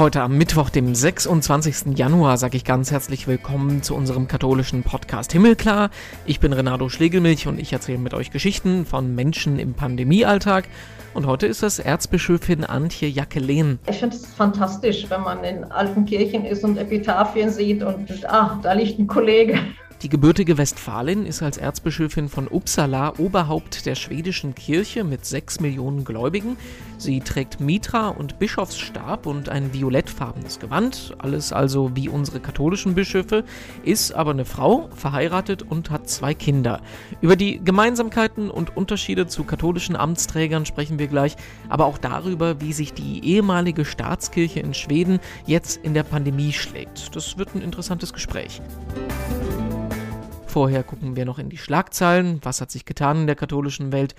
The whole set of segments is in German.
Heute am Mittwoch, dem 26. Januar, sage ich ganz herzlich willkommen zu unserem katholischen Podcast Himmelklar. Ich bin Renato Schlegelmilch und ich erzähle mit euch Geschichten von Menschen im Pandemiealltag. Und heute ist das Erzbischöfin Antje Jacqueline. Ich finde es fantastisch, wenn man in alten Kirchen ist und Epitaphien sieht und ah, da liegt ein Kollege. Die gebürtige Westfalin ist als Erzbischöfin von Uppsala Oberhaupt der schwedischen Kirche mit sechs Millionen Gläubigen. Sie trägt Mitra und Bischofsstab und ein violettfarbenes Gewand, alles also wie unsere katholischen Bischöfe, ist aber eine Frau, verheiratet und hat zwei Kinder. Über die Gemeinsamkeiten und Unterschiede zu katholischen Amtsträgern sprechen wir gleich, aber auch darüber, wie sich die ehemalige Staatskirche in Schweden jetzt in der Pandemie schlägt. Das wird ein interessantes Gespräch. Vorher gucken wir noch in die Schlagzeilen. Was hat sich getan in der katholischen Welt?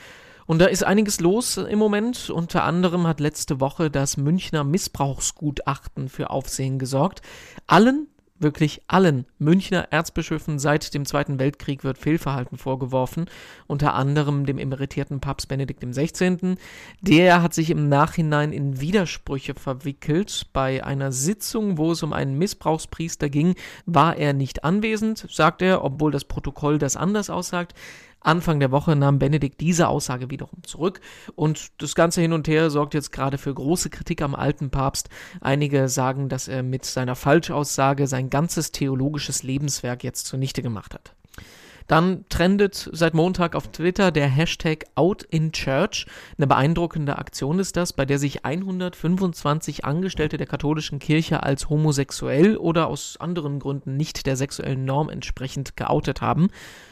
Und da ist einiges los im Moment. Unter anderem hat letzte Woche das Münchner Missbrauchsgutachten für Aufsehen gesorgt. Allen Wirklich allen Münchner Erzbischöfen seit dem Zweiten Weltkrieg wird Fehlverhalten vorgeworfen, unter anderem dem emeritierten Papst Benedikt XVI. Der hat sich im Nachhinein in Widersprüche verwickelt. Bei einer Sitzung, wo es um einen Missbrauchspriester ging, war er nicht anwesend, sagt er, obwohl das Protokoll das anders aussagt. Anfang der Woche nahm Benedikt diese Aussage wiederum zurück und das ganze hin und her sorgt jetzt gerade für große Kritik am alten Papst. Einige sagen, dass er mit seiner Falschaussage sein ganzes theologisches Lebenswerk jetzt zunichte gemacht hat. Dann trendet seit Montag auf Twitter der Hashtag Out in Church. Eine beeindruckende Aktion ist das, bei der sich 125 Angestellte der katholischen Kirche als homosexuell oder aus anderen Gründen nicht der sexuellen Norm entsprechend geoutet haben.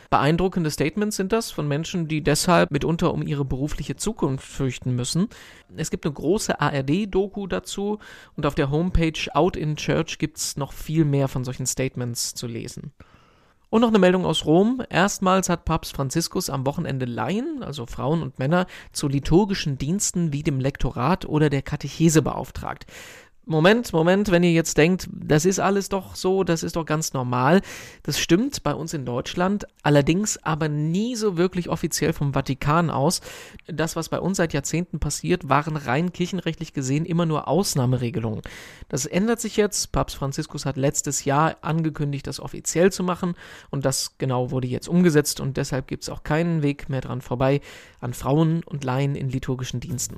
Beeindruckende Statements sind das von Menschen, die deshalb mitunter um ihre berufliche Zukunft fürchten müssen. Es gibt eine große ARD-Doku dazu und auf der Homepage Out in Church gibt es noch viel mehr von solchen Statements zu lesen. Und noch eine Meldung aus Rom. Erstmals hat Papst Franziskus am Wochenende Laien, also Frauen und Männer, zu liturgischen Diensten wie dem Lektorat oder der Katechese beauftragt. Moment, Moment, wenn ihr jetzt denkt, das ist alles doch so, das ist doch ganz normal. Das stimmt bei uns in Deutschland, allerdings aber nie so wirklich offiziell vom Vatikan aus. Das, was bei uns seit Jahrzehnten passiert, waren rein kirchenrechtlich gesehen immer nur Ausnahmeregelungen. Das ändert sich jetzt. Papst Franziskus hat letztes Jahr angekündigt, das offiziell zu machen und das genau wurde jetzt umgesetzt und deshalb gibt es auch keinen Weg mehr dran vorbei an Frauen und Laien in liturgischen Diensten.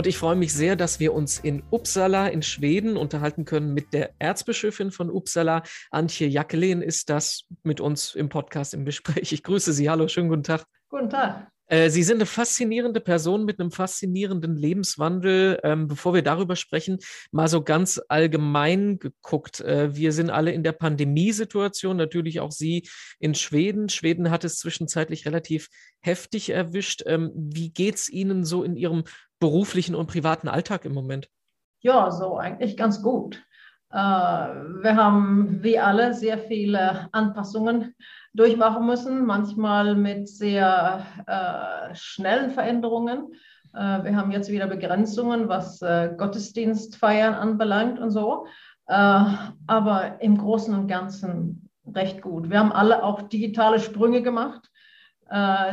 Und ich freue mich sehr, dass wir uns in Uppsala in Schweden unterhalten können mit der Erzbischöfin von Uppsala. Antje Jackelin ist das mit uns im Podcast im Gespräch. Ich grüße Sie. Hallo, schönen guten Tag. Guten Tag. Äh, Sie sind eine faszinierende Person mit einem faszinierenden Lebenswandel. Ähm, bevor wir darüber sprechen, mal so ganz allgemein geguckt. Äh, wir sind alle in der Pandemiesituation, natürlich auch Sie in Schweden. Schweden hat es zwischenzeitlich relativ heftig erwischt. Ähm, wie geht es Ihnen so in Ihrem beruflichen und privaten Alltag im Moment? Ja, so eigentlich ganz gut. Äh, wir haben wie alle sehr viele Anpassungen durchmachen müssen, manchmal mit sehr äh, schnellen Veränderungen. Äh, wir haben jetzt wieder Begrenzungen, was Gottesdienstfeiern anbelangt und so. aber im Großen und Ganzen recht gut. Wir haben alle auch digitale Sprünge gemacht,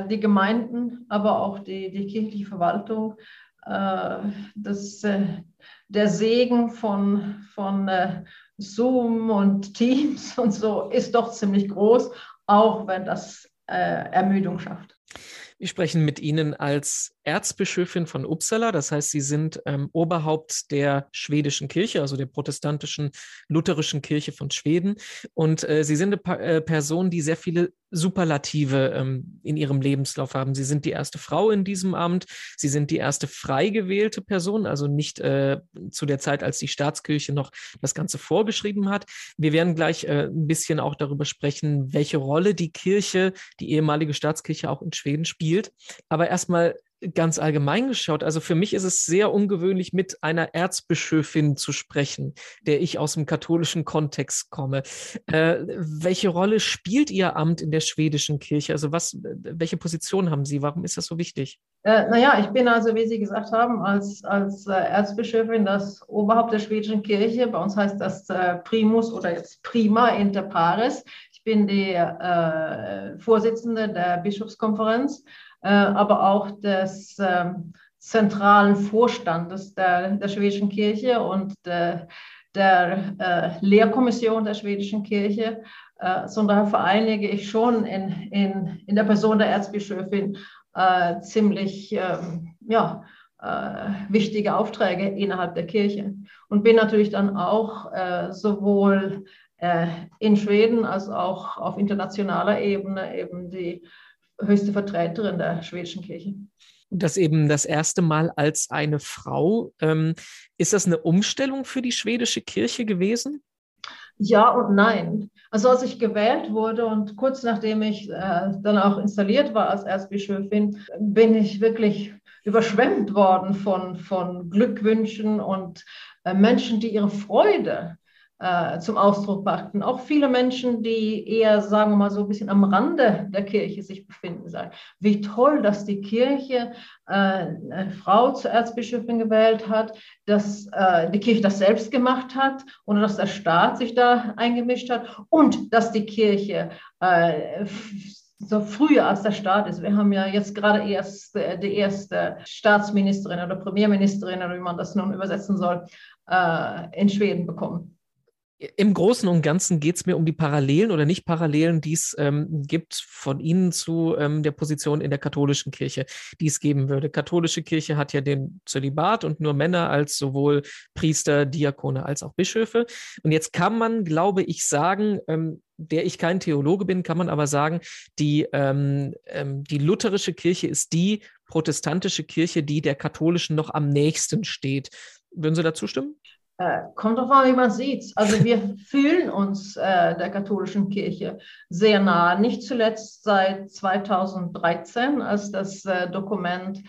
die Gemeinden, aber auch die, die kirchliche Verwaltung äh, das, äh, der Segen von, von äh, Zoom und Teams und so ist doch ziemlich groß, auch wenn das Ermüdung schafft. Wir sprechen mit Ihnen als Erzbischöfin von Uppsala. Das heißt, Sie sind ähm, Oberhaupt der schwedischen Kirche, also der protestantischen lutherischen Kirche von Schweden. Und äh, Sie sind eine pa äh, Person, die sehr viele Superlative ähm, in ihrem Lebenslauf haben. Sie sind die erste Frau in diesem Amt. Sie sind die erste frei gewählte Person, also nicht äh, zu der Zeit, als die Staatskirche noch das Ganze vorgeschrieben hat. Wir werden gleich äh, ein bisschen auch darüber sprechen, welche Rolle die Kirche, die ehemalige Staatskirche auch in Schweden spielt. Aber erstmal ganz allgemein geschaut, also für mich ist es sehr ungewöhnlich, mit einer Erzbischöfin zu sprechen, der ich aus dem katholischen Kontext komme. Äh, welche Rolle spielt Ihr Amt in der schwedischen Kirche? Also was, welche Position haben Sie? Warum ist das so wichtig? Äh, naja, ich bin also, wie Sie gesagt haben, als, als äh, Erzbischöfin das Oberhaupt der schwedischen Kirche. Bei uns heißt das äh, Primus oder jetzt Prima inter pares. Ich bin die äh, Vorsitzende der Bischofskonferenz. Äh, aber auch des ähm, zentralen Vorstandes der, der schwedischen Kirche und der, der äh, Lehrkommission der schwedischen Kirche, äh, sondern vereinige ich schon in, in, in der Person der Erzbischöfin äh, ziemlich ähm, ja, äh, wichtige Aufträge innerhalb der Kirche. Und bin natürlich dann auch äh, sowohl in Schweden als auch auf internationaler Ebene eben die höchste Vertreterin der schwedischen Kirche. Und das eben das erste Mal als eine Frau. Ähm, ist das eine Umstellung für die schwedische Kirche gewesen? Ja und nein. Also als ich gewählt wurde und kurz nachdem ich äh, dann auch installiert war als Erzbischöfin, bin ich wirklich überschwemmt worden von, von Glückwünschen und äh, Menschen, die ihre Freude äh, zum Ausdruck brachten. Auch viele Menschen, die eher, sagen wir mal, so ein bisschen am Rande der Kirche sich befinden, sagen, wie toll, dass die Kirche äh, eine Frau zur Erzbischöfin gewählt hat, dass äh, die Kirche das selbst gemacht hat und dass der Staat sich da eingemischt hat und dass die Kirche äh, so früh als der Staat ist. Wir haben ja jetzt gerade erst die erste Staatsministerin oder Premierministerin oder wie man das nun übersetzen soll, äh, in Schweden bekommen. Im Großen und Ganzen geht es mir um die Parallelen oder nicht Parallelen, die es ähm, gibt von Ihnen zu ähm, der Position in der katholischen Kirche, die es geben würde. Katholische Kirche hat ja den Zölibat und nur Männer als sowohl Priester, Diakone als auch Bischöfe. Und jetzt kann man, glaube ich, sagen, ähm, der ich kein Theologe bin, kann man aber sagen, die, ähm, ähm, die lutherische Kirche ist die protestantische Kirche, die der katholischen noch am nächsten steht. Würden Sie dazu stimmen? Äh, kommt darauf an, wie man sieht. Also wir fühlen uns äh, der katholischen Kirche sehr nah, nicht zuletzt seit 2013, als das äh, Dokument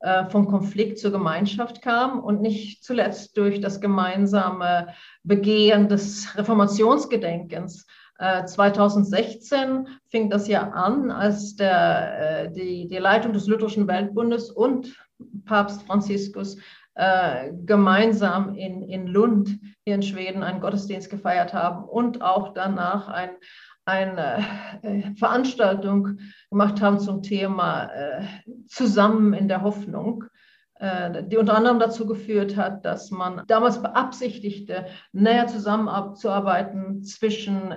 äh, vom Konflikt zur Gemeinschaft kam und nicht zuletzt durch das gemeinsame Begehen des Reformationsgedenkens. 2016 äh, fing das ja an, als der, äh, die, die Leitung des Lutherischen Weltbundes und Papst Franziskus äh, gemeinsam in, in Lund hier in Schweden einen Gottesdienst gefeiert haben und auch danach ein, eine äh, Veranstaltung gemacht haben zum Thema äh, Zusammen in der Hoffnung äh, die unter anderem dazu geführt hat, dass man damals beabsichtigte, näher zusammenzuarbeiten zwischen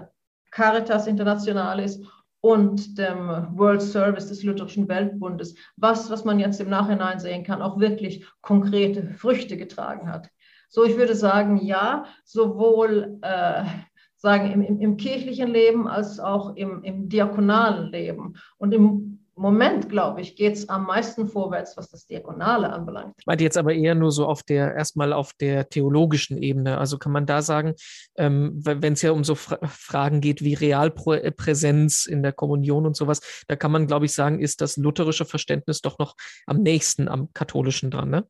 Caritas Internationalis und dem World Service des Lutherischen Weltbundes, was, was man jetzt im Nachhinein sehen kann, auch wirklich konkrete Früchte getragen hat. So, ich würde sagen, ja, sowohl äh, sagen im, im, im, kirchlichen Leben als auch im, im diakonalen Leben. Und im Moment, glaube ich, geht es am meisten vorwärts, was das Diakonale anbelangt. Ich meinte jetzt aber eher nur so auf der, erstmal auf der theologischen Ebene. Also kann man da sagen, ähm, wenn es ja um so Fra Fragen geht wie Realpräsenz in der Kommunion und sowas, da kann man, glaube ich, sagen, ist das lutherische Verständnis doch noch am nächsten am katholischen dran, ne?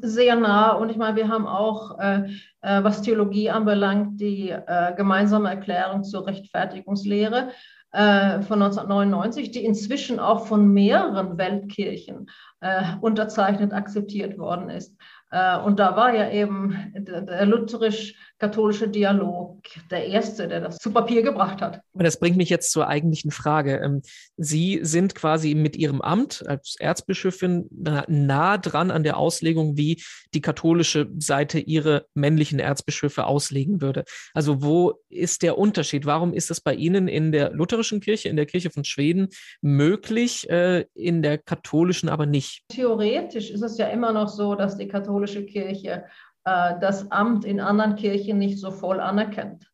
Sehr nah. Und ich meine, wir haben auch, äh, äh, was Theologie anbelangt, die äh, gemeinsame Erklärung zur Rechtfertigungslehre von 1999, die inzwischen auch von mehreren Weltkirchen äh, unterzeichnet, akzeptiert worden ist. Äh, und da war ja eben der lutherisch-katholische Dialog der erste, der das zu Papier gebracht hat. Und das bringt mich jetzt zur eigentlichen Frage. Ähm, Sie sind quasi mit Ihrem Amt als Erzbischöfin nah dran an der Auslegung, wie die katholische Seite ihre männlichen Erzbischöfe auslegen würde. Also wo ist der Unterschied? Warum ist es bei Ihnen in der lutherischen Kirche, in der Kirche von Schweden möglich, äh, in der katholischen aber nicht? Theoretisch ist es ja immer noch so, dass die katholische katholische Kirche äh, das Amt in anderen Kirchen nicht so voll anerkennt.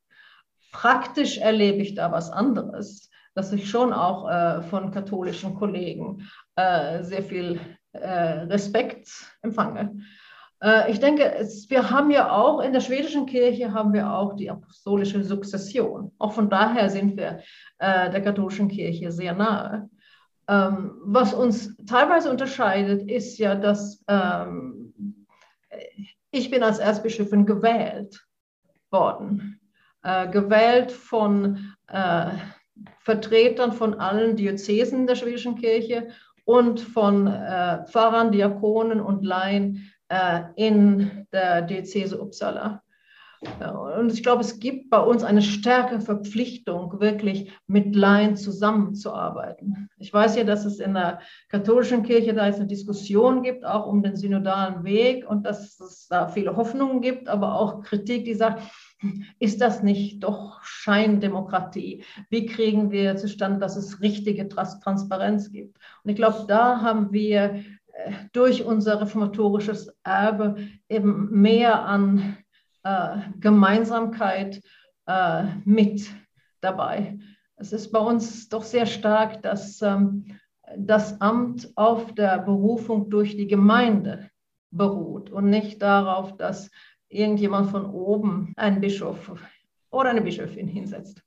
Praktisch erlebe ich da was anderes, dass ich schon auch äh, von katholischen Kollegen äh, sehr viel Respekt empfange. Ich denke, es, wir haben ja auch in der schwedischen Kirche haben wir auch die apostolische Sukzession. Auch von daher sind wir äh, der katholischen Kirche sehr nahe. Ähm, was uns teilweise unterscheidet, ist ja, dass ähm, ich bin als Erzbischöfin gewählt worden, äh, gewählt von äh, Vertretern von allen Diözesen der schwedischen Kirche und von äh, Pfarrern, Diakonen und Laien äh, in der Diözese Uppsala. Und ich glaube, es gibt bei uns eine stärkere Verpflichtung, wirklich mit Laien zusammenzuarbeiten. Ich weiß ja, dass es in der katholischen Kirche da jetzt eine Diskussion gibt, auch um den synodalen Weg und dass es da viele Hoffnungen gibt, aber auch Kritik, die sagt, ist das nicht doch Scheindemokratie? Wie kriegen wir zustande, dass es richtige Transparenz gibt? Und ich glaube, da haben wir äh, durch unser reformatorisches Erbe eben mehr an äh, Gemeinsamkeit äh, mit dabei. Es ist bei uns doch sehr stark, dass ähm, das Amt auf der Berufung durch die Gemeinde beruht und nicht darauf, dass irgendjemand von oben einen Bischof oder eine Bischöfin hinsetzt.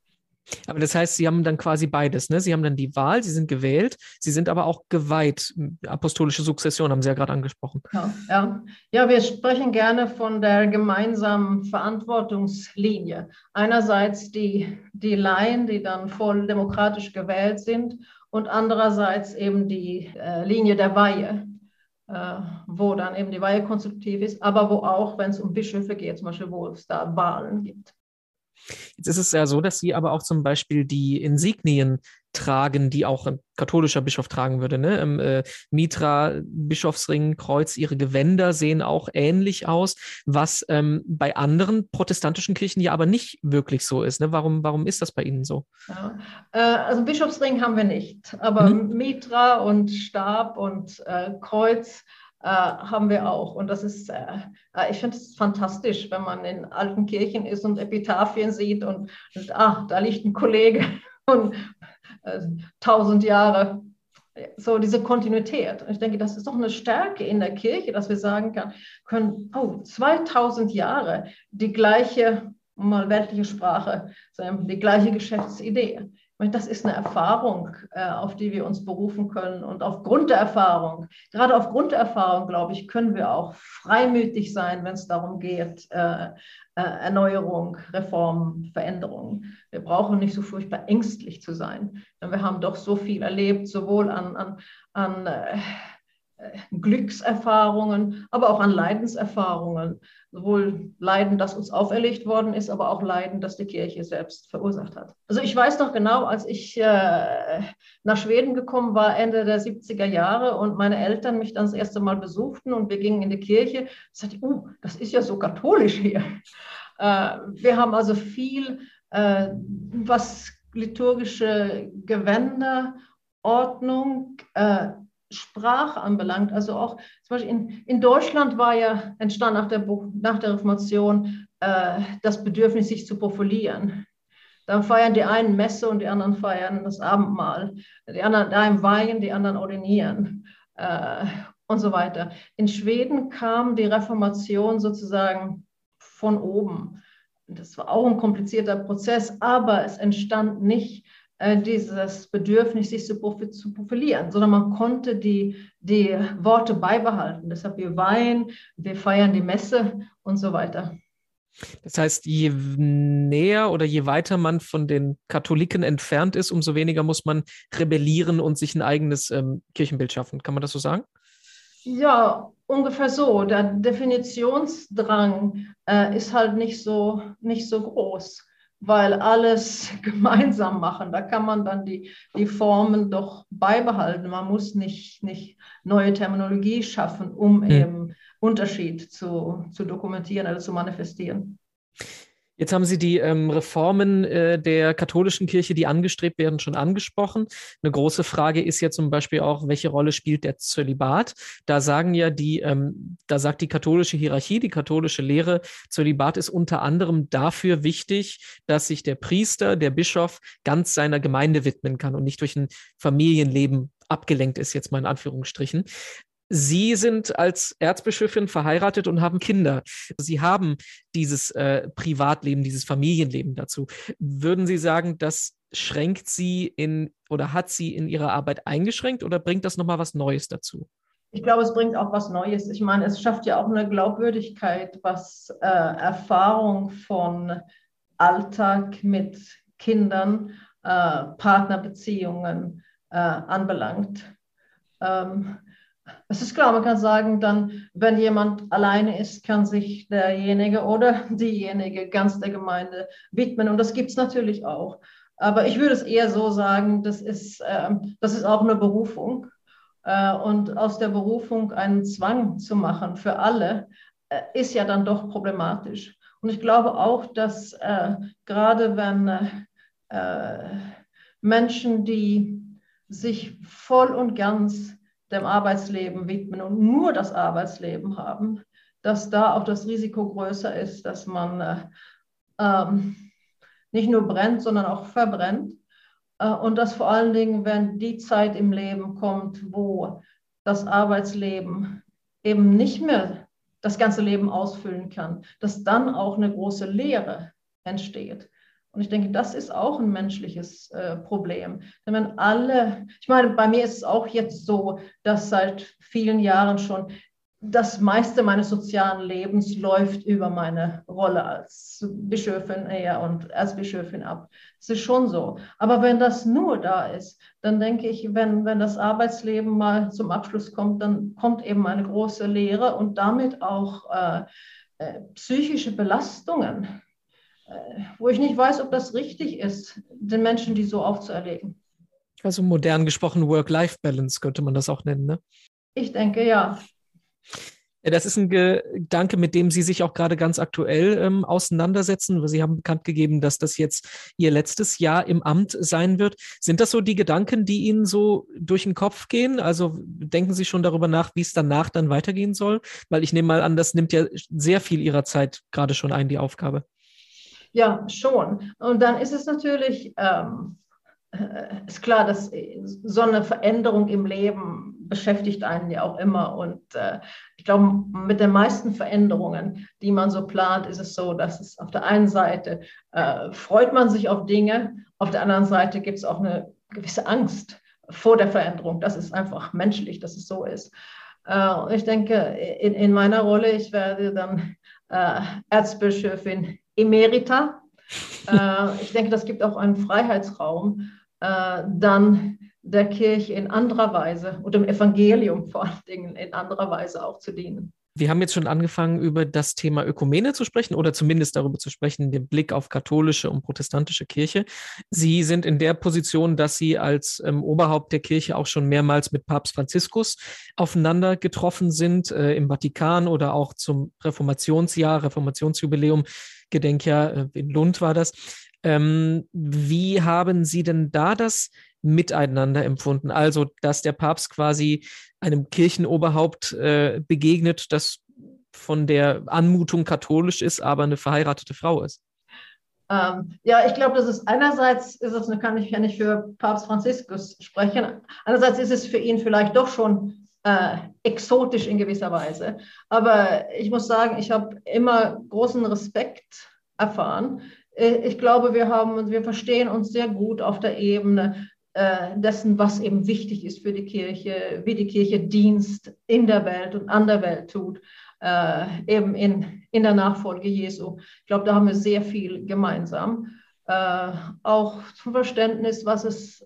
Aber das heißt, Sie haben dann quasi beides. Ne? Sie haben dann die Wahl, Sie sind gewählt, Sie sind aber auch geweiht. Apostolische Sukzession haben Sie ja gerade angesprochen. Ja, ja. ja, wir sprechen gerne von der gemeinsamen Verantwortungslinie. Einerseits die, die Laien, die dann voll demokratisch gewählt sind, und andererseits eben die äh, Linie der Weihe, äh, wo dann eben die Weihe konstruktiv ist, aber wo auch, wenn es um Bischöfe geht, zum Beispiel, wo es da Wahlen gibt. Jetzt ist es ja so, dass Sie aber auch zum Beispiel die Insignien tragen, die auch ein katholischer Bischof tragen würde. Ne? Ähm, äh, Mitra, Bischofsring, Kreuz, ihre Gewänder sehen auch ähnlich aus, was ähm, bei anderen protestantischen Kirchen ja aber nicht wirklich so ist. Ne? Warum, warum ist das bei Ihnen so? Ja, äh, also Bischofsring haben wir nicht, aber mhm. Mitra und Stab und äh, Kreuz äh, haben wir auch. Und das ist, äh, äh ich finde es fantastisch, wenn man in alten Kirchen ist und Epitaphien sieht und, und ah, da liegt ein Kollege und äh, tausend Jahre. So diese Kontinuität. Und ich denke, das ist doch eine Stärke in der Kirche, dass wir sagen können, oh, 2000 Jahre die gleiche, mal weltliche Sprache, die gleiche Geschäftsidee das ist eine Erfahrung, äh, auf die wir uns berufen können. Und aufgrund der Erfahrung, gerade aufgrund der Erfahrung, glaube ich, können wir auch freimütig sein, wenn es darum geht, äh, äh, Erneuerung, Reform, Veränderung. Wir brauchen nicht so furchtbar ängstlich zu sein. Wir haben doch so viel erlebt, sowohl an, an, an Glückserfahrungen, aber auch an Leidenserfahrungen. Sowohl Leiden, das uns auferlegt worden ist, aber auch Leiden, das die Kirche selbst verursacht hat. Also ich weiß noch genau, als ich äh, nach Schweden gekommen war, Ende der 70er Jahre und meine Eltern mich dann das erste Mal besuchten und wir gingen in die Kirche, sagte ich, uh, das ist ja so katholisch hier. Äh, wir haben also viel, äh, was liturgische Gewänder, Ordnung, äh, Sprache anbelangt. Also auch zum Beispiel in, in Deutschland war ja entstanden nach der, nach der Reformation äh, das Bedürfnis, sich zu profilieren. Dann feiern die einen Messe und die anderen feiern das Abendmahl. Die anderen die einen weihen, die anderen ordinieren äh, und so weiter. In Schweden kam die Reformation sozusagen von oben. Das war auch ein komplizierter Prozess, aber es entstand nicht dieses Bedürfnis, sich zu, zu profilieren, sondern man konnte die, die Worte beibehalten. Deshalb wir weinen, wir feiern die Messe und so weiter. Das heißt, je näher oder je weiter man von den Katholiken entfernt ist, umso weniger muss man rebellieren und sich ein eigenes ähm, Kirchenbild schaffen. Kann man das so sagen? Ja, ungefähr so. Der Definitionsdrang äh, ist halt nicht so, nicht so groß weil alles gemeinsam machen. Da kann man dann die, die Formen doch beibehalten. Man muss nicht, nicht neue Terminologie schaffen, um hm. eben Unterschied zu, zu dokumentieren oder zu manifestieren. Jetzt haben Sie die ähm, Reformen äh, der katholischen Kirche, die angestrebt werden, schon angesprochen. Eine große Frage ist ja zum Beispiel auch, welche Rolle spielt der Zölibat? Da sagen ja die, ähm, da sagt die katholische Hierarchie, die katholische Lehre, Zölibat ist unter anderem dafür wichtig, dass sich der Priester, der Bischof ganz seiner Gemeinde widmen kann und nicht durch ein Familienleben abgelenkt ist, jetzt mal in Anführungsstrichen. Sie sind als Erzbischöfin verheiratet und haben Kinder. Sie haben dieses äh, Privatleben, dieses Familienleben dazu. Würden Sie sagen, das schränkt Sie in oder hat Sie in Ihrer Arbeit eingeschränkt oder bringt das nochmal was Neues dazu? Ich glaube, es bringt auch was Neues. Ich meine, es schafft ja auch eine Glaubwürdigkeit, was äh, Erfahrung von Alltag mit Kindern, äh, Partnerbeziehungen äh, anbelangt. Ähm, Es ist klar, man kann sagen, dann, wenn jemand alleine ist, kann sich derjenige oder diejenige ganz der Gemeinde widmen. Und das gibt es natürlich auch. Aber ich würde es eher so sagen, das ist, äh, das ist auch eine Berufung. Äh, und aus der Berufung einen Zwang zu machen für alle, äh, ist ja dann doch problematisch. Und ich glaube auch, dass äh, gerade wenn äh, Menschen, die sich voll und ganz dem Arbeitsleben widmen und nur das Arbeitsleben haben, dass da auch das Risiko größer ist, dass man äh, ähm, nicht nur brennt, sondern auch verbrennt. Äh, und dass vor allen Dingen, wenn die Zeit im Leben kommt, wo das Arbeitsleben eben nicht mehr das ganze Leben ausfüllen kann, dass dann auch eine große Leere entsteht. Und ich denke, das ist auch ein menschliches äh, Problem. Denn wenn alle, ich meine, bei mir ist es auch jetzt so, dass seit vielen Jahren schon das meiste meines sozialen Lebens läuft über meine Rolle als Bischöfin eher und als Bischöfin ab. Das ist schon so. Aber wenn das nur da ist, dann denke ich, wenn, wenn das Arbeitsleben mal zum Abschluss kommt, dann kommt eben eine große Lehre und damit auch äh, äh, psychische Belastungen, wo ich nicht weiß, ob das richtig ist, den Menschen die so aufzuerlegen. Also modern gesprochen Work-Life-Balance könnte man das auch nennen, ne? Ich denke ja. Das ist ein Gedanke, mit dem Sie sich auch gerade ganz aktuell ähm, auseinandersetzen. Sie haben bekannt gegeben, dass das jetzt Ihr letztes Jahr im Amt sein wird. Sind das so die Gedanken, die Ihnen so durch den Kopf gehen? Also denken Sie schon darüber nach, wie es danach dann weitergehen soll? Weil ich nehme mal an, das nimmt ja sehr viel Ihrer Zeit gerade schon ein, die Aufgabe. Ja, schon. Und dann ist es natürlich ähm, äh, ist klar, dass so eine Veränderung im Leben beschäftigt einen ja auch immer. Und äh, ich glaube, mit den meisten Veränderungen, die man so plant, ist es so, dass es auf der einen Seite äh, freut man sich auf Dinge, auf der anderen Seite gibt es auch eine gewisse Angst vor der Veränderung. Das ist einfach menschlich, dass es so ist. Äh, ich denke, in, in, meiner Rolle, ich werde dann äh, Erzbischöfin Emerita. Äh, ich denke, das gibt auch einen Freiheitsraum äh, dann der Kirche in anderer Weise und dem Evangelium vor allen Dingen in anderer Weise auch zu dienen. Wir haben jetzt schon angefangen, über das Thema Ökumene zu sprechen oder zumindest darüber zu sprechen, den Blick auf katholische und protestantische Kirche. Sie sind in der Position, dass Sie als ähm, Oberhaupt der Kirche auch schon mehrmals mit Papst Franziskus aufeinander getroffen sind, äh, im Vatikan oder auch zum Reformationsjahr, Reformationsjubiläum, Gedenkjahr äh, in Lund war das. Ähm, wie haben Sie denn da das miteinander empfunden? Also, dass der Papst quasi einem Kirchenoberhaupt äh, begegnet, das von der Anmutung katholisch ist, aber eine verheiratete Frau ist. Ähm, ja, ich glaube, das ist einerseits ist es, kann ich ja nicht für Papst Franziskus sprechen. Einerseits ist es für ihn vielleicht doch schon äh, exotisch in gewisser Weise. Aber ich muss sagen, ich habe immer großen Respekt erfahren äh, ich glaube, wir haben wir verstehen uns sehr gut auf der Ebene äh, dessen, was eben wichtig ist für die Kirche, wie die Kirche Dienst in der Welt und an der Welt tut, äh, eben in, in der Nachfolge Jesu. Ich glaube, da haben wir sehr viel gemeinsam. auch zum Verständnis, was es,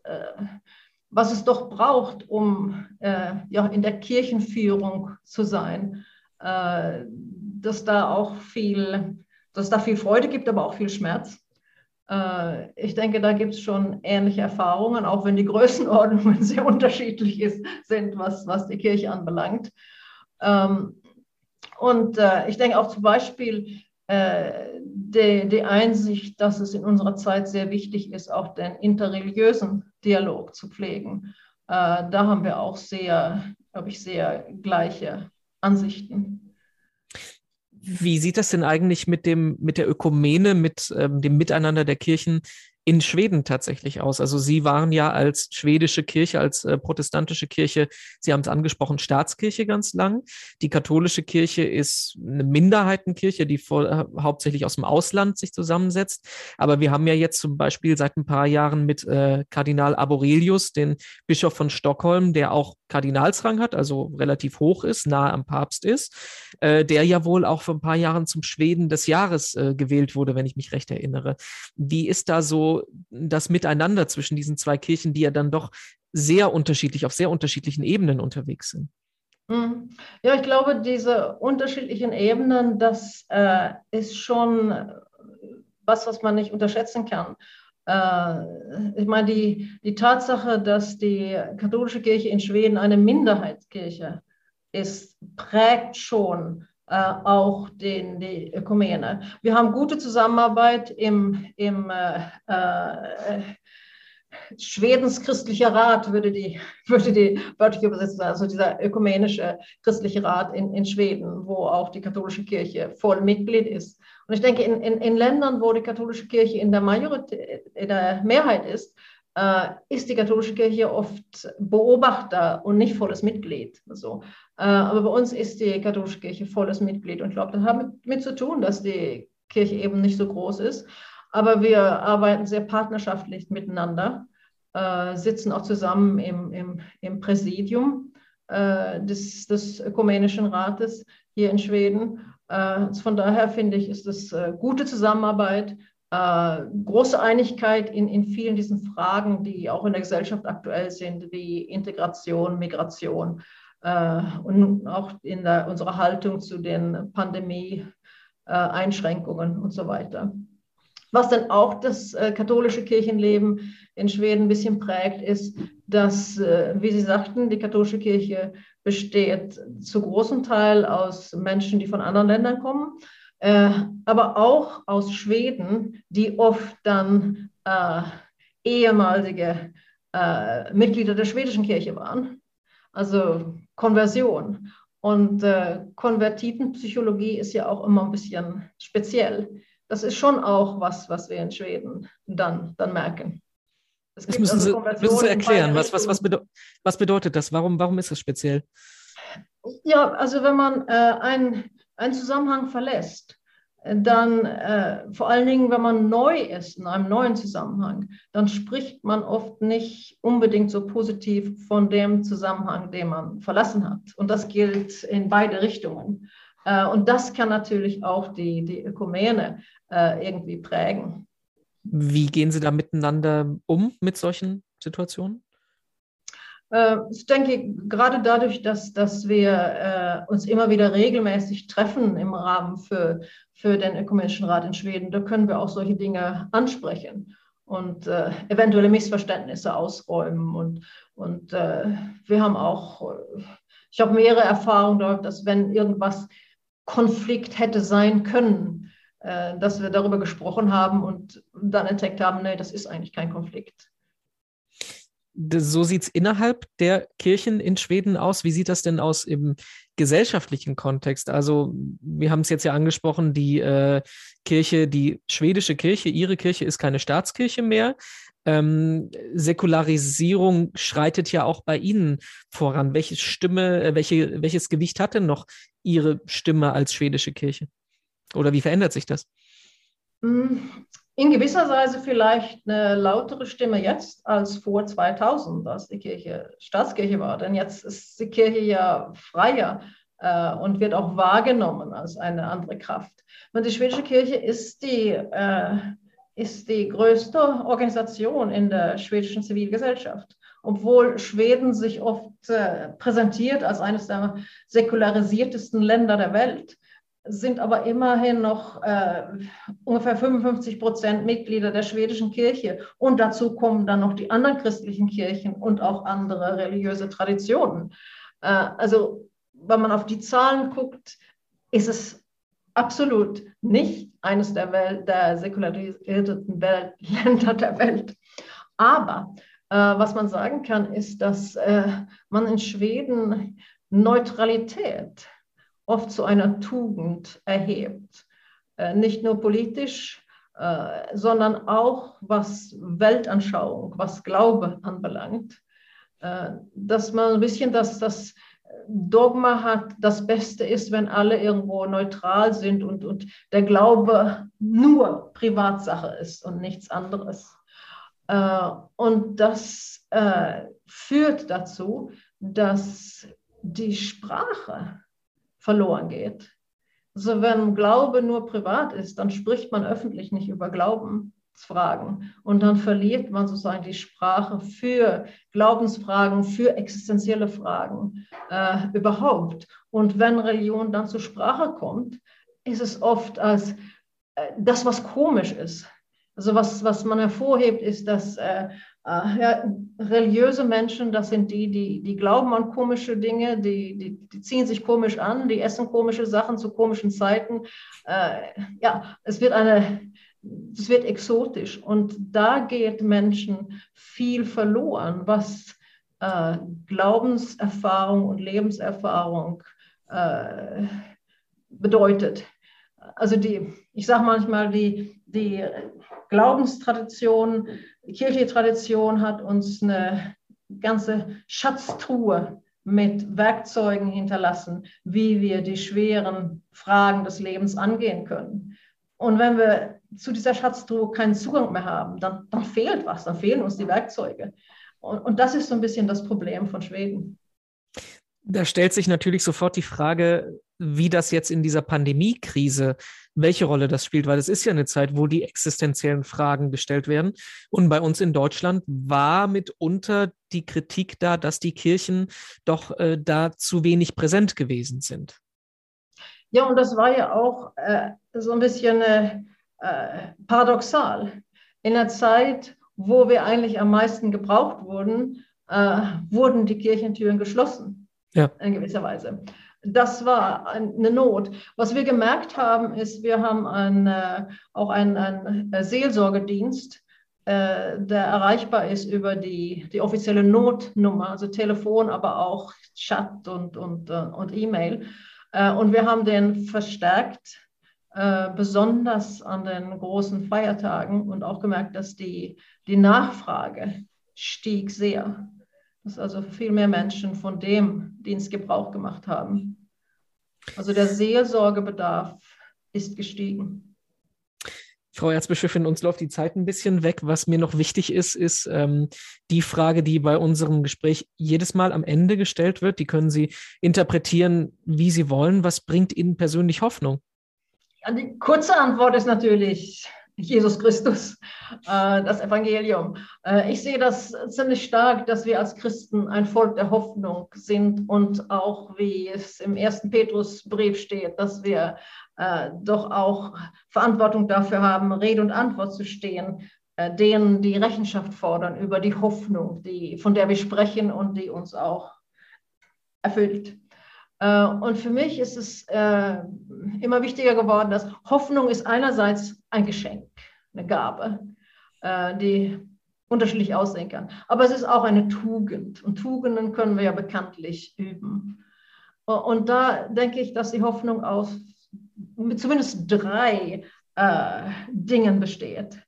was es doch braucht, um ja, in der Kirchenführung zu sein, dass da auch viel dass da viel Freude gibt, aber auch viel Schmerz. Äh, ich denke, da gibt es schon ähnliche Erfahrungen, auch wenn die Größenordnungen sehr unterschiedlich ist, sind, was, was die Kirche anbelangt. Ähm, und äh, ich denke auch zum Beispiel äh, die, die Einsicht, dass es in unserer Zeit sehr wichtig ist, auch den interreligiösen Dialog zu pflegen. da haben wir auch sehr, glaube ich, sehr gleiche Ansichten. Wie sieht das denn eigentlich mit dem, mit der Ökumene, mit ähm, dem Miteinander der Kirchen in Schweden tatsächlich aus? Also Sie waren ja als schwedische Kirche, als äh, protestantische Kirche, Sie haben es angesprochen, Staatskirche ganz lang. Die katholische Kirche ist eine Minderheitenkirche, die vor, äh, hauptsächlich aus dem Ausland sich zusammensetzt. Aber wir haben ja jetzt zum Beispiel seit ein paar Jahren mit äh, Kardinal Aborelius, den Bischof von Stockholm, der auch Kardinalsrang hat, also relativ hoch ist, nahe am Papst ist, äh, der ja wohl auch vor ein paar Jahren zum Schweden des Jahres äh, gewählt wurde, wenn ich mich recht erinnere. Wie ist da so das Miteinander zwischen diesen zwei Kirchen, die ja dann doch sehr unterschiedlich, auf sehr unterschiedlichen Ebenen unterwegs sind. Mhm. Ja, ich glaube, diese unterschiedlichen Ebenen, das äh, ist schon was, was man nicht unterschätzen kann. Äh, ich meine, die, die Tatsache, dass die katholische Kirche in Schweden eine Minderheitskirche ist, prägt schon äh, auch den, die Ökumene. Wir haben gute Zusammenarbeit im, im äh, äh, Schwedens christlicher Rat, würde die, würde die wörtlich übersetzt sein, also dieser ökumenische christliche Rat in, in Schweden, wo auch die katholische Kirche voll Mitglied ist. Und ich denke, in, in, in Ländern, wo die katholische Kirche in der, Majorität, in der Mehrheit ist, äh, ist die katholische Kirche oft Beobachter und nicht volles Mitglied. Also, äh, aber bei uns ist die katholische Kirche volles Mitglied und ich glaube, das hat mit, mit zu tun, dass die Kirche eben nicht so groß ist. Aber wir arbeiten sehr partnerschaftlich miteinander, äh, sitzen auch zusammen im, im, im Präsidium äh, des, des Ökumenischen Rates hier in Schweden. Äh, von daher finde ich, ist es äh, gute Zusammenarbeit, äh, große Einigkeit in, in vielen diesen Fragen, die auch in der Gesellschaft aktuell sind, wie Integration, Migration und auch in der, unserer Haltung zu den Pandemie-Einschränkungen und so weiter. Was dann auch das katholische Kirchenleben in Schweden ein bisschen prägt, ist, dass, wie Sie sagten, die katholische Kirche besteht zu großem Teil aus Menschen, die von anderen Ländern kommen, äh, aber auch aus Schweden, die oft dann äh, ehemalige äh, Mitglieder der schwedischen Kirche waren. Also Konversion. Und äh, Konvertitenpsychologie ist ja auch immer ein bisschen speziell. Das ist schon auch was, was wir in Schweden dann, dann merken. Das müssen, also Sie, müssen Sie erklären. Was, was, was, bedeutet, was bedeutet das? Warum, warum ist das speziell? Ja, also wenn man äh, einen, einen Zusammenhang verlässt, dann äh, vor allen Dingen, wenn man neu ist in einem neuen Zusammenhang, dann spricht man oft nicht unbedingt so positiv von dem Zusammenhang, den man verlassen hat. Und das gilt in beide Richtungen. Äh, und das kann natürlich auch die, die Ökumene äh, irgendwie prägen. Wie gehen Sie da miteinander um mit solchen Situationen? Äh, ich denke, gerade dadurch, dass, dass wir äh, uns immer wieder regelmäßig treffen im Rahmen für, für den Ökumenischen Rat in Schweden, da können wir auch solche Dinge ansprechen und äh, eventuelle Missverständnisse ausräumen. Und, und äh, wir haben auch, ich habe mehrere Erfahrungen dort, dass wenn irgendwas Konflikt hätte sein können, äh, dass wir darüber gesprochen haben und dann entdeckt haben, nee, das ist eigentlich kein Konflikt. So sieht es innerhalb der Kirchen in Schweden aus. Wie sieht das denn aus im gesellschaftlichen Kontext? Also, wir haben es jetzt ja angesprochen, die äh, Kirche, die schwedische Kirche, ihre Kirche ist keine Staatskirche mehr. Ähm, Säkularisierung schreitet ja auch bei Ihnen voran. Welche Stimme, äh, welche, welches Gewicht hat denn noch Ihre Stimme als schwedische Kirche? Oder wie verändert sich das? Mm, in gewisser Weise vielleicht eine lautere Stimme jetzt als vor 2000, als die Kirche Staatskirche war. Denn jetzt ist die Kirche ja freier äh, und wird auch wahrgenommen als eine andere Kraft. Und die schwedische Kirche ist die, äh, ist die größte Organisation in der schwedischen Zivilgesellschaft obwohl Schweden sich oft äh, präsentiert als eines der säkularisiertesten Länder der Welt, sind aber immerhin noch äh, ungefähr 55 Prozent Mitglieder der schwedischen Kirche. Und dazu kommen dann noch die anderen christlichen Kirchen und auch andere religiöse Traditionen. Äh, also wenn man auf die Zahlen guckt, ist es absolut nicht eines der, Welt, der säkularisierten Welt, Länder der Welt. Aber äh, was man sagen kann, ist, dass äh, man in Schweden Neutralität oft zu einer Tugend erhebt. Äh, nicht nur politisch, äh, sondern auch was Weltanschauung, was Glaube anbelangt. Äh, dass man ein bisschen das, das Dogma hat, das Beste ist, wenn alle irgendwo neutral sind und, und der Glaube nur Privatsache ist und nichts anderes. Und das führt dazu, dass die Sprache verloren geht. Also wenn Glaube nur privat ist, dann spricht man öffentlich nicht über Glauben. Fragen. Und dann verliert man sozusagen die Sprache für Glaubensfragen, für existenzielle Fragen äh, überhaupt. Und wenn Religion dann zur Sprache kommt, ist es oft als äh, das, was komisch ist. Also was, was man hervorhebt, ist, dass äh, ja, religiöse Menschen, das sind die, die, die glauben an komische Dinge, die, die, die ziehen sich komisch an, die essen komische Sachen zu komischen Zeiten. Äh, ja, es wird eine es wird exotisch und da geht Menschen viel verloren, was äh, Glaubenserfahrung und Lebenserfahrung äh, bedeutet. Also die, ich sage manchmal, die, die Glaubenstradition, kirchliche Tradition hat uns eine ganze Schatztruhe mit Werkzeugen hinterlassen, wie wir die schweren Fragen des Lebens angehen können. Und wenn wir zu dieser Schatztruhe keinen Zugang mehr haben, dann, dann fehlt was, dann fehlen uns die Werkzeuge. Und, und das ist so ein bisschen das Problem von Schweden. Da stellt sich natürlich sofort die Frage, wie das jetzt in dieser Pandemiekrise, welche Rolle das spielt, weil es ist ja eine Zeit, wo die existenziellen Fragen gestellt werden. Und bei uns in Deutschland war mitunter die Kritik da, dass die Kirchen doch äh, da zu wenig präsent gewesen sind. Ja, und das war ja auch äh, so ein bisschen äh, äh, paradoxal. In der Zeit, wo wir eigentlich am meisten gebraucht wurden, äh, wurden die Kirchentüren geschlossen. Ja. In gewisser Weise. Das war eine Not. Was wir gemerkt haben, ist, wir haben ein, äh, auch einen, einen Seelsorgedienst, äh, der erreichbar ist über die, die offizielle Notnummer, also Telefon, aber auch Chat und, und, und E-Mail. Und wir haben den verstärkt äh, besonders an den großen Feiertagen und auch gemerkt, dass die, die Nachfrage stieg sehr. Dass also viel mehr Menschen von dem Dienst Gebrauch gemacht haben. Also der Seelsorgebedarf ist gestiegen. Frau Erzbischöfin, uns läuft die Zeit ein bisschen weg. Was mir noch wichtig ist, ist ähm, die Frage, die bei unserem Gespräch jedes Mal am Ende gestellt wird. Die können Sie interpretieren, wie Sie wollen. Was bringt Ihnen persönlich Hoffnung? Die kurze Antwort ist natürlich Jesus Christus, äh, das Evangelium. Äh, ich sehe das ziemlich stark, dass wir als Christen ein Volk der Hoffnung sind und auch, wie es im ersten Petrusbrief steht, dass wir äh, doch auch Verantwortung dafür haben, Rede und Antwort zu stehen, denen die Rechenschaft fordern über die Hoffnung, die, von der wir sprechen und die uns auch erfüllt. Äh, und für mich ist es äh, immer wichtiger geworden, dass Hoffnung ist einerseits ein Geschenk, eine Gabe, äh, die unterschiedlich aussehen kann. Aber es ist auch eine Tugend. Und Tugenden können wir ja bekanntlich üben. Und da denke ich, dass die Hoffnung aus zumindest drei Dingen besteht.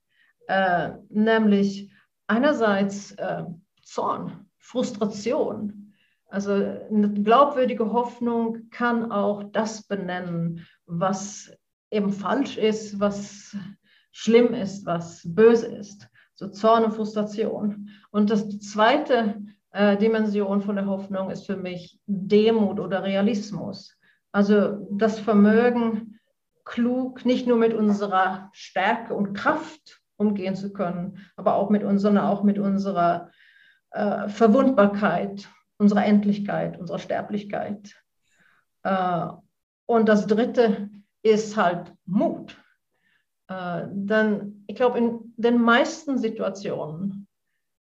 Nämlich einerseits Zorn, Frustration, also eine glaubwürdige Hoffnung kann auch das benennen, was eben falsch ist, was schlimm ist, was böse ist. So Zorn und Frustration. Und das, zweite äh, Dimension von der Hoffnung ist für mich Demut oder Realismus. Also das Vermögen, klug nicht nur mit unserer Stärke und Kraft umgehen zu können, aber auch mit, uns, sondern auch mit unserer äh, Verwundbarkeit unserer Endlichkeit, unserer Sterblichkeit. Äh, und das Dritte ist halt Mut. Äh, denn ich glaube, in den meisten Situationen,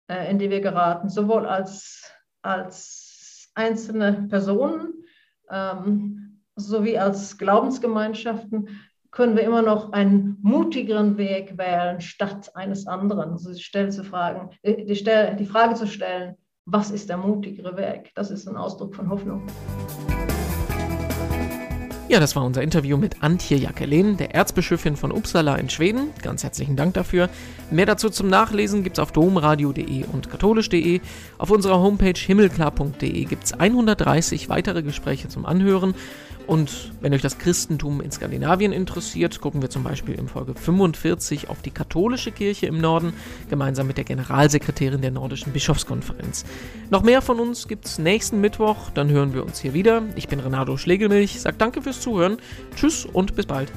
äh, in die wir geraten, sowohl als, als einzelne Personen ähm, sowie als Glaubensgemeinschaften, können wir immer noch einen mutigeren Weg wählen statt eines anderen. Also die, Stelle zu fragen, die, die Frage zu stellen, was ist der mutigere Weg? Das ist ein Ausdruck von Hoffnung. Ja, das war unser Interview mit Antje Jackelin, der Erzbischöfin von Uppsala in Schweden. Ganz herzlichen Dank dafür. Mehr dazu zum Nachlesen gibt es auf domradio.de und katholisch.de. Auf unserer Homepage himmelklar.de gibt es 130 weitere Gespräche zum Anhören und wenn euch das Christentum in Skandinavien interessiert, gucken wir zum Beispiel in Folge 45 auf die katholische Kirche im Norden, gemeinsam mit der Generalsekretärin der Nordischen Bischofskonferenz. Noch mehr von uns gibt es nächsten Mittwoch, dann hören wir uns hier wieder. Ich bin Renato Schlegelmilch, sag danke fürs Zuhören, tschüss und bis bald.